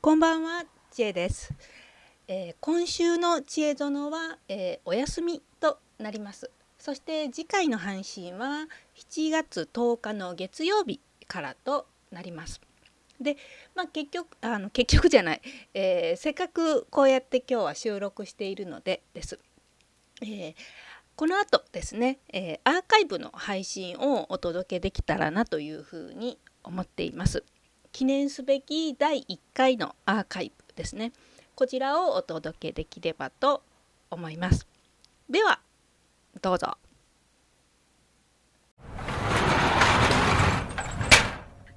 こんばんは、ちえです。えー今週の知恵園は、えーお休みとなります。そして次回の配信は7月10日の月曜日からとなります。で、まあ結局あの結局じゃない、えーせっかくこうやって今日は収録しているのでです。えーこの後ですね、えーアーカイブの配信をお届けできたらなというふうに思っています。記念すべき第1回のアーカイブですね。こちらをお届けできればと思います。ではどうぞ。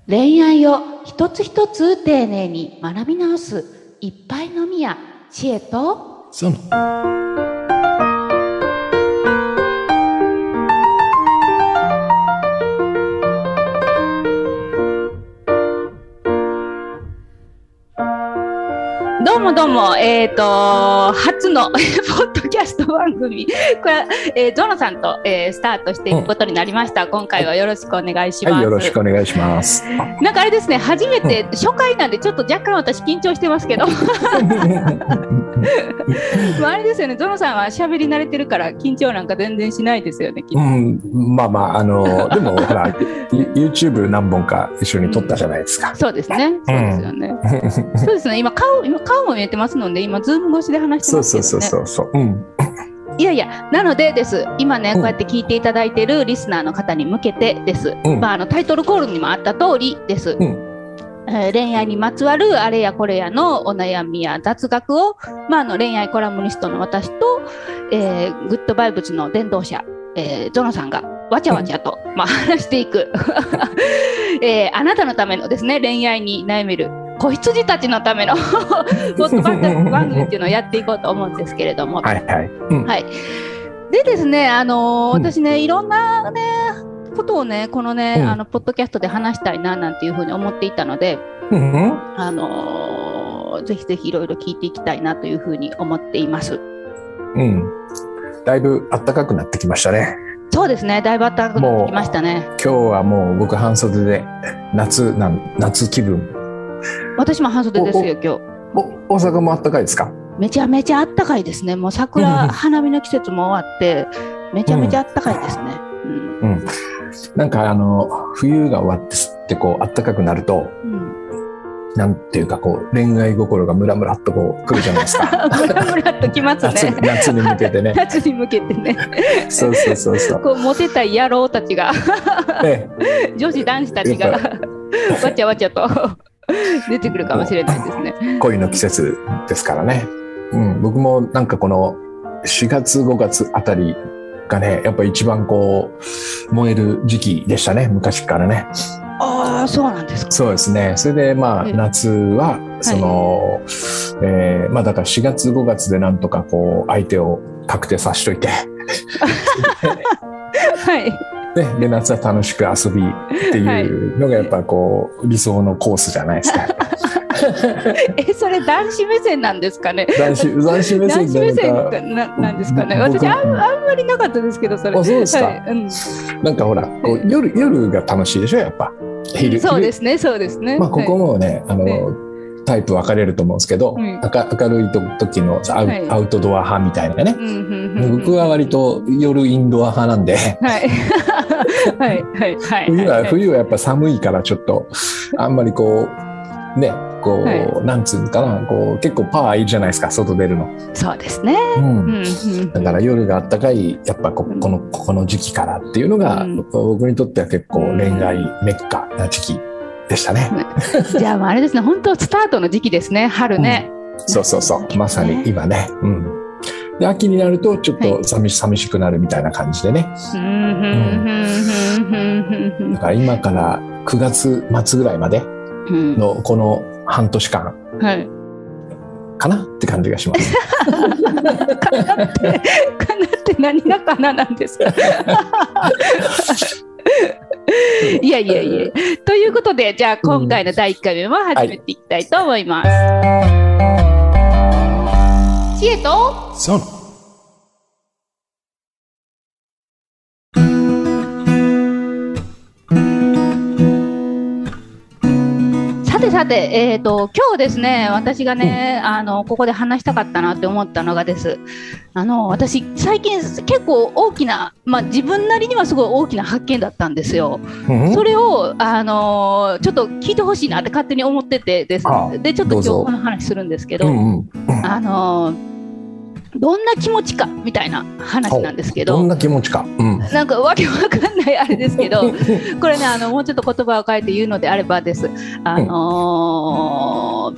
恋愛を一つ一つ丁寧に学び直すいっぱいのみや知恵とそのどうもどうも、えっ、と、初の ポッドキャスト番組、これは、えー、ゾノさんと、えースタートしていくことになりました。今回はよろしくお願いします。はい、よろしくお願いします。なんかあれですね、初めて、初回なんでちょっと若干私緊張してますけど、まああれですよね、ゾノさんは喋り慣れてるから緊張なんか全然しないですよね、きっとうん、まあまあ、あの、でも、ほら、ユ YouTube 何本か一緒に撮ったじゃないですか。そうですね。そうですよね。そうですね。今顔、今顔も見えてますので、今 Zoom 越しで話してそうますけどね。そうそうそうそう。うん。いやいや、なのでです。今ね、うんこうやって聞いていただいているリスナーの方に向けてです。うんまあ、あのタイトルコールにもあった通りです。うんえー恋愛にまつわるあれやこれやのお悩みや雑学を、まあ、あの恋愛コラムニストの私と、えーグッドバイブスの伝道者、えーゾノさんがわちゃわちゃと、まあ、話していく、えーあなたのためのですね恋愛に悩める子羊たちのための ポッドバン番組っていうのをやっていこうと思うんですけれども、はいはい。うん。はい。でですね、あのーうん私ね、いろんなね、ことをね、このね、うんあの、ポッドキャストで話したいな、なんていうふうに思っていたので、うん。あのーぜひぜひいろいろ聞いていきたいなというふうに思っています。うん。だいぶ暖かくなってきましたね。そうですね、だいぶ暖かくなってきましたね。今日はもう僕半袖で夏なん夏気分。私も半袖ですよ、今日。お大阪も暖かいですか？めちゃめちゃ暖かいですね。もう桜、うんうん花見の季節も終わって、めちゃめちゃ暖かいですね。うんうん。なんかあの冬が終わってすってこう暖かくなると。うんなんていうかこう恋愛心がムラムラっとこう来るじゃないですか。ムラムラっときますね。夏に向けてね。夏に向けてね。そうそうそうそう。こうモテたい野郎たちがえ女子男子たちがやわちゃわちゃと出てくるかもしれないですね。え恋の季節ですからね。うん、僕もなんかこの4月5月あたりがね、やっぱ一番こう燃える時期でしたね、昔からね。ああ、そうなんですか。そうですね。それでまあええ夏はその、えーまあだから4月5月でなんとかこう相手を確定さしといて、はい。ね、で夏は楽しく遊びっていうのがやっぱこう理想のコースじゃないですか。え、それ男子目線なんですかね？男子男子目男子目なななんですかね？僕私あんあんまりなかったですけど、それ。あそうですかはいうんなんかほらこう夜夜が楽しいでしょやっぱ昼そうですね、そうですね。まあここもね、あの、えタイプ分かれると思うんですけど、うん。明明るいと時のアウ,、はい。アウトドア派みたいなね。僕は割と夜インドア派なんで、はい。はい、はい、はい。冬は、い冬はやっぱ寒いからちょっと、あんまりこう、ね、こう、はい。なんつうのかな、こう、結構パワーいるじゃないですか、外出るの。そうですね。うん。だから夜があったかい、やっぱここの、ここの時期からっていうのが、うん。僕にとっては結構恋愛メッカな時期でしたね。じゃああれですね、本当スタートの時期ですね、春ね。そうそうそう。まさに今ね。うん。で、秋になるとちょっと寂し,、寂しくなるみたいな感じでね。うんうんうんうんうんだから今から9月末ぐらいまでうんのこの半年間はい。かな？って感じがします。かなって、かなって何がかななんですか？いやいやいや。ということで、じゃあ今回の第1回目も始めていきたいと思います。知恵とてささて、えーと、今日ですね、私がね、うん、あのここで話したかったなって思ったのがです、あの私、最近、結構大きな、まあ、自分なりにはすごい大きな発見だったんですよ。うん、それをあのちょっと聞いてほしいなって勝手に思っててです、でちょっと今日この話するんですけど、うんうん、あのどんな気持ちかみたいな話なんですけど。どんな気持ちか、うん、なんかわけわかんないあれですけど。これねあのもうちょっと言葉を変えて言うのであればです。あの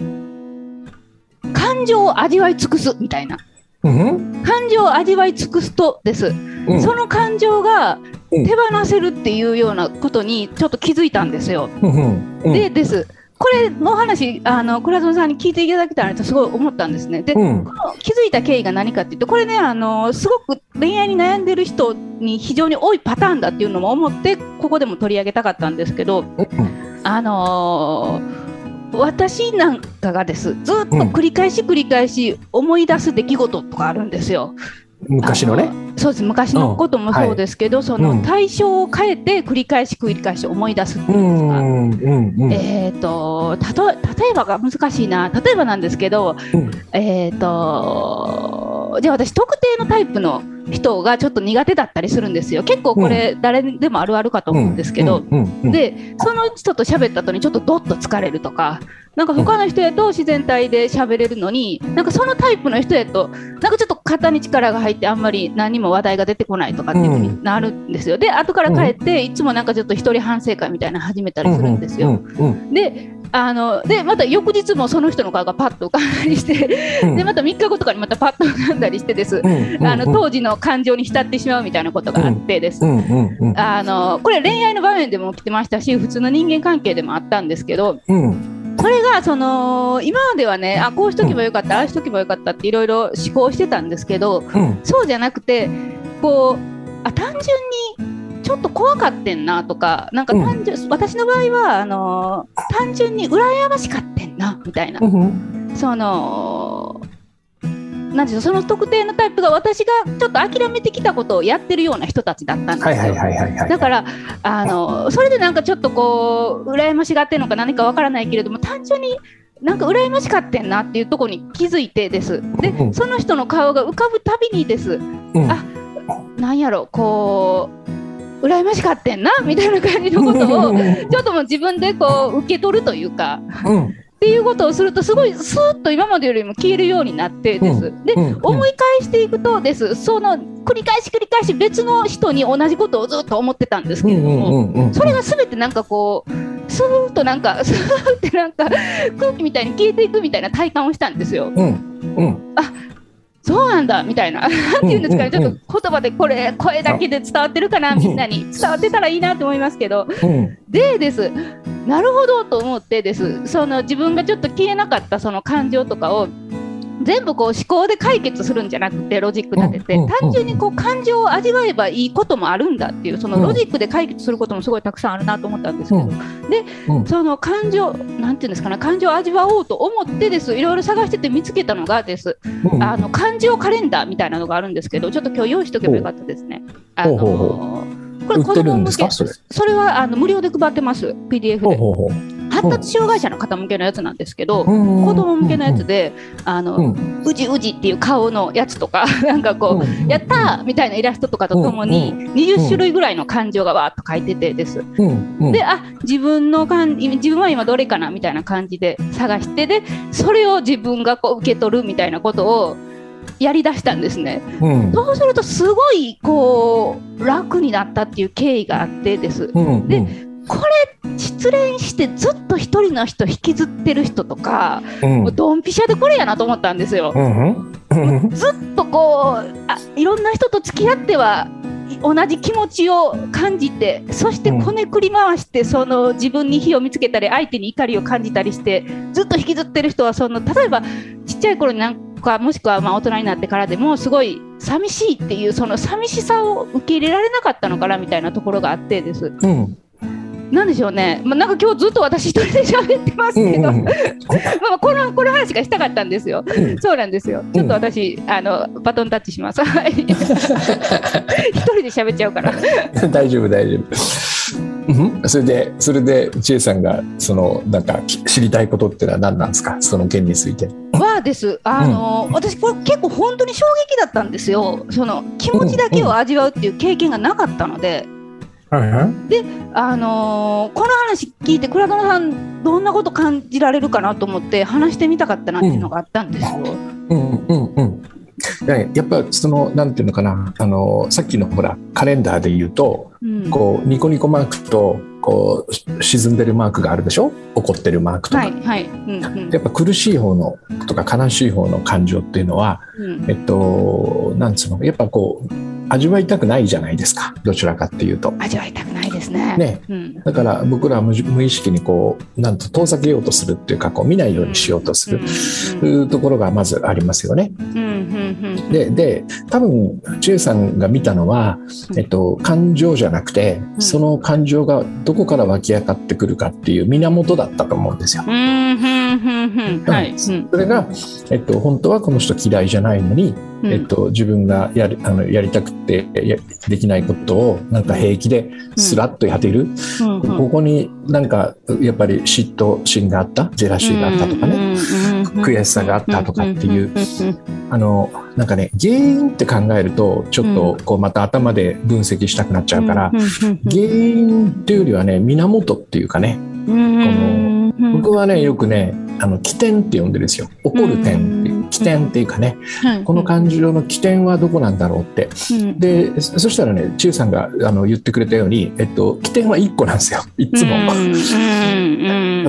ー、感情を味わい尽くすみたいな、うん、感情を味わい尽くすとです、うん、その感情が手放せるっていうようなことにちょっと気づいたんですよ。でですこれの話あの倉園さんに聞いていただけたらとすごい思ったんですね。で、うん、この気づいた経緯が何かっていうとこれねあのすごく恋愛に悩んでる人に非常に多いパターンだっていうのも思ってここでも取り上げたかったんですけど、うん、あのー、私なんかがですずっと繰り返し繰り返し思い出す出来事とかあるんですよ。昔のね。そうです。昔のこともそうですけど、うん、その対象を変えて繰り返し繰り返し思い出すっていうんですか、えっ、ー、と例えばが難しいな。例えばなんですけど、うん、えっ、ー、とじゃあ私特定のタイプの人がちょっと苦手だったりするんですよ。結構これ誰でもあるあるかと思うんですけど、でその人と喋った後にちょっとどっと疲れるとかなんか他の人やと自然体で喋れるのに、なんかそのタイプの人やと、なんかちょっと肩に力が入って、あんまり何も話題が出てこないとかっていうふうになるんですよ。で、後から帰って、いつもなんかちょっと一人反省会みたいなの始めたりするんですよ。で、あのでまた翌日もその人の顔がパッと浮かんだりして、でまた3日後とかにまたパッと浮かんだりしてです、あの当時の感情に浸ってしまうみたいなことがあってです、あのこれ恋愛の場面でも起きてましたし普通の人間関係でもあったんですけど、それがその今まではねあこうしとけばよかった、ああしとけばよかったっていろいろ思考してたんですけど、うん、そうじゃなくてこうあ単純にちょっと怖かってんなとかなんか単純、うん、私の場合はあの単純に羨ましかってんなみたいな、うん、そのなんていうその特定のタイプが私がちょっと諦めてきたことをやってるような人たちだったんですよ。だからあのそれでなんかちょっとこう羨ましがってるのか何かわからないけれども単純になんか羨ましかってんなっていうところに気づいてです。で、その人の顔が浮かぶたびにです。うん、あなんやろこう羨ましかってんなみたいな感じのことを ちょっともう自分でこう受け取るというか、うん、っていうことをするとすごいスーッと今までよりも消えるようになってです。で、思い返していくとですその繰り返し繰り返し別の人に同じことをずっと思ってたんですけれどもそれが全てなんかこうスーッとなんかスーッてなんか空気みたいに消えていくみたいな体感をしたんですよ。うんうん、あそうなんだみたいな、なんていうんですかね、ちょっと言葉でこれ、声だけで伝わってるかな、みんなに。伝わってたらいいなと思いますけど、でです、なるほどと思ってです、その自分がちょっと消えなかったその感情とかを、全部こう思考で解決するんじゃなくてロジック立てて、単純にこう感情を味わえばいいこともあるんだっていうそのロジックで解決することもすごいたくさんあるなと思ったんですけど、で、その感情なんていうんですかね感情を味わおうと思ってですいろいろ探してて見つけたのがです、あの感情カレンダーみたいなのがあるんですけどちょっと今日用意しとけばよかったですね。あのこれ子供向けそれ。はあの無料で配ってます PDF で。発達障害者の方向けのやつなんですけど、子供向けのやつで、あの、うじうじっていう顔のやつとか、なんかこう、やったーみたいなイラストとかとともに、20種類ぐらいの感情がわーっと書いててです。で、あ、自分の感自分は今どれかなみたいな感じで探して、で、それを自分がこう受け取るみたいなことを、やりだしたんですね、うん、そうするとすごいこう楽になったっていう経緯があってです、うん、でこれ失恋してずっと一人の人引きずってる人とか、うん、もうドンピシャでこれやなと思ったんですよ。うんずっとこうあいろんな人と付き合っては同じ気持ちを感じてそしてこねくり回してその自分に火を見つけたり相手に怒りを感じたりしてずっと引きずってる人はその例えばちっちゃい頃になんかもしくはまあ大人になってからでもすごい寂しいっていうその寂しさを受け入れられなかったのかなみたいなところがあってです。うんなんでしょうね、まあ、なんか今日ずっと私一人で喋ってますけど、うんうんうん まあこのこの話がしたかったんですよ。うんそうなんですよ。ちょっと私、あのバトンタッチします。はい。一人で喋っちゃうから。大丈夫大丈夫。うん？それでそれで千恵さんがそのなんかき知りたいことってのは何なんですか？その件について。はです。あの、私これ結構本当に衝撃だったんですよ。その気持ちだけを味わうっていう経験がなかったので。はいはい。あのーこの話聞いて倉園さんどんなこと感じられるかなと思って話してみたかったなっていうのがあったんですよ。うんうんうん。ねやっぱそのなんていうのかなあのさっきのほらカレンダーで言うとうんこうニコニコマークとこう沈んでるマークがあるでしょ？怒ってるマークとか、はいはい。うんうんやっぱ苦しい方のとか悲しい方の感情っていうのはうんえっとなんつうの？やっぱこう味わいたくないじゃないですかどちらかっていうと。味わいたくないですね。ねうんだから僕らは無無意識にこうなんと遠ざけようとするっていうかこう見ないようにしようとする、ところがまずありますよね。でで多分千恵さんが見たのは、えっと、感情じゃなくてうんその感情がどこから湧き上がってくるかっていう源だったと思うんですよ。うんそれが、えっと、本当はこの人嫌いじゃないのに、うん。えっと、自分がやるあのやりたくてやできないことをなんか平気でスラッとやっている、うんうん。ここになんかやっぱり嫉妬心があった？ジェラシーがあったとかね、ね悔しさがあったとかっていう。あのなんかね原因って考えるとちょっとこうまた頭で分析したくなっちゃうから、原因っていうよりはね源っていうかね。うんうんうん。僕はねよくねあの起点って呼んでるんですよ。起こる点っていう。起点っていうかね。はい。この感情の起点はどこなんだろうって。うん。でそそしたらね千代さんがあの言ってくれたように、えっと、起点は1個なんですよ。いつも。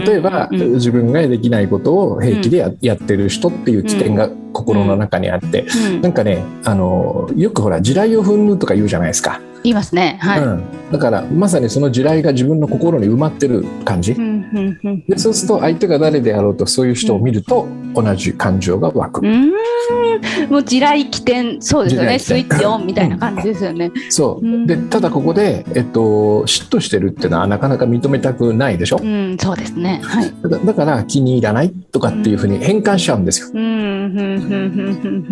例えば、うん。自分ができないことを平気でや,、やってる人っていう起点が心の中にあって、うん。なんかねあのよくほら地雷を踏むとか言うじゃないですか、言いますね。はい。うん、だからまさにその地雷が自分の心に埋まってる感じ、うんでそうすると相手が誰であろうとそういう人を見ると同じ感情が湧く、うーん。もう地雷起点。そうですよね。スイッチオンみたいな感じですよね。そう。うん。でただここで、えっと、嫉妬してるっていうのはなかなか認めたくないでしょ？うん。そうですね。はい。だだから気に入らないとかっていうふうに変換しちゃうんですよ。うん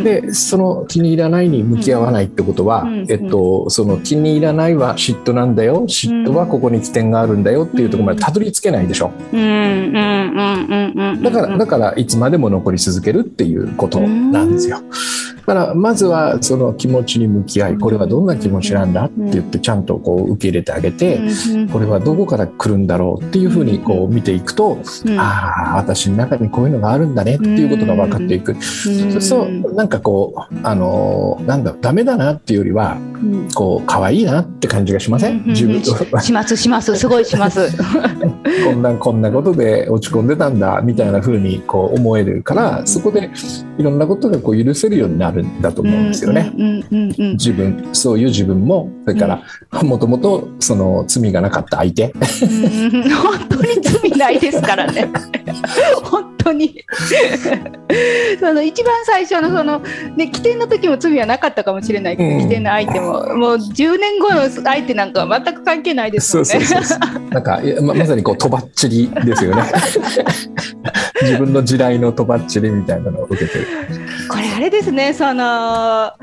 でその気に入らないに向き合わないってことは、うん。えっと、その気に入らないは嫉妬なんだよ。嫉妬はここに起点があるんだよっていうところまでたどり着けないでしょ。だからだからいつまでも残り続けるっていうことなんですよ。だからまずはその気持ちに向き合いこれはどんな気持ちなんだって言ってちゃんとこう受け入れてあげてこれはどこから来るんだろうっていうふうにこう見ていくとああ私の中にこういうのがあるんだねっていうことが分かっていく。そうするとなんかこうあのーなんだダメだなっていうよりはこう可愛いなって感じがしません？自分。としますします。すごいします。こんなこんなことで落ち込んでたんだみたいな風にこう思えるからそこでいろんなことがこう許せるようになるんだと思うんですよね。うんうんうんうん自分そういう自分もそれからもともとその罪がなかった相手うん本当に罪ないですからね。本当に。その一番最初のそのね起点の時も罪はなかったかもしれないけど、うん起点の相手ももう10年後の相手なんかは全く関係ないですもんね。そうそうそうそうなんかままさにこうとばっちりですよね 自分の地雷のとばっちりみたいなのを受けてる。これあれですねその、ま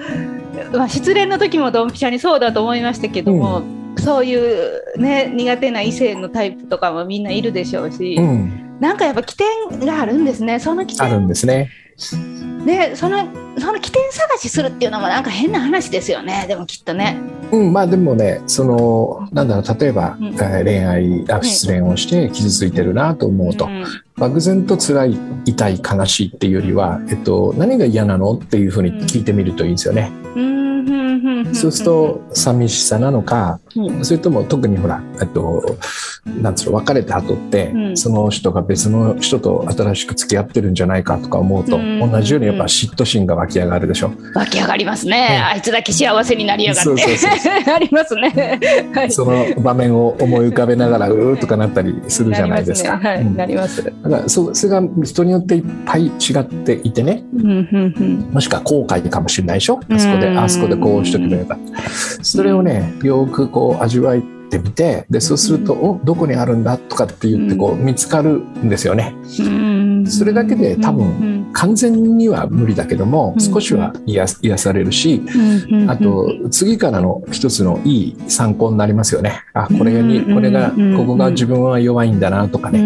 あ、失恋の時もドンピシャにそうだと思いましたけども、そういうね苦手な異性のタイプとかもみんないるでしょうし、うん。なんかやっぱ起点があるんですねその起ある点んですね。ねそのその起点探しするっていうのもなんか変な話ですよねでもきっとね。うん、まあでもねそのなんだろう例えば、うん。えー恋愛あ失恋をして傷ついてるなと思うと、うん漠然と辛い痛い悲しいっていうよりは、えっと、何が嫌なの？っていうふうに聞いてみるといいんですよね。うんそうすると寂しさなのか、うん。それとも特にほら、えっと、なんつうの別れた後って、うん。その人が別の人と新しく付き合ってるんじゃないかとか思うと、うん。同じようにやっぱ嫉妬心が湧き上がるでしょ？湧き上がりますね、あいつだけ幸せになりやがって。ありますね。はい。その場面を思い浮かべながらうーとかなったりするじゃないですか。なりますね。はい、うん。なります。だからそそれが人によっていっぱい違っていてね。もしくは後悔かもしれないでしょ？あそこでうん。あそこでこうしとけばそれをねよくこう味わいってみてでそうすると、おどこにあるんだとかって言ってこう見つかるんですよね。それだけで多分完全には無理だけども少しは癒癒されるしあと次からの一つのいい参考になりますよね。あこれにこれがここが自分は弱いんだなとかね。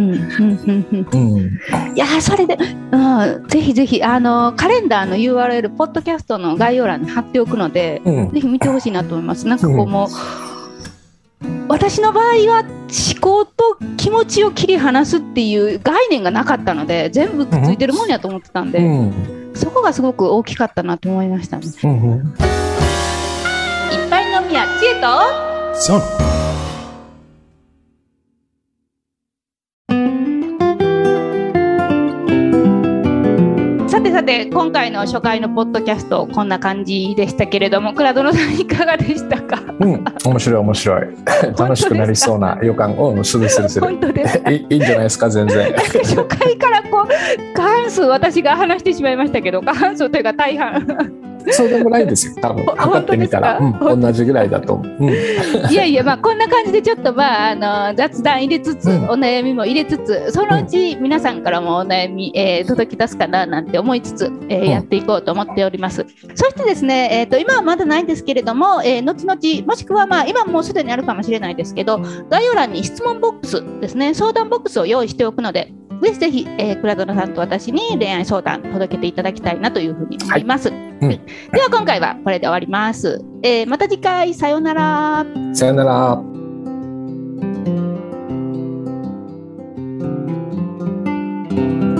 いやそれで、うん、ぜひぜひあのカレンダーの URL ポッドキャストの概要欄に貼っておくので、うん、ぜひ見てほしいなと思います。なんかこうもう、私の場合は思考と気持ちを切り離すっていう概念がなかったので全部くっついてるもんやと思ってたんで、うん、そこがすごく大きかったなと思いましたね。うん、いっぱい飲みや知恵とさて今回の初回のポッドキャストこんな感じでしたけれども倉園さんいかがでしたか？うん面白い面白い。楽しくなりそうな予感うんするするする。本当ですいいいんじゃないですか全然。初回からこう過半数私が話してしまいましたけど過半数というか大半 そうでもないですよ。多分測ってみたら、うん、同じぐらいだと思う、うん、いやいやまあこんな感じでちょっとまああの雑談入れつつ、うん、お悩みも入れつつそのうち皆さんからもお悩み、えー、届き出すかななんて思いつつ、えー、やっていこうと思っております、そしてですね、えーと、今はまだないんですけれども、えー、後々もしくはまあ今もうすでにあるかもしれないですけど概要欄に質問ボックスですね相談ボックスを用意しておくのでぜひぜひ、えー、倉園さんと私に恋愛相談届けていただきたいなというふうに思います、はい。うん、では今回はこれで終わります、えー、また次回さようなら。さようなら。うん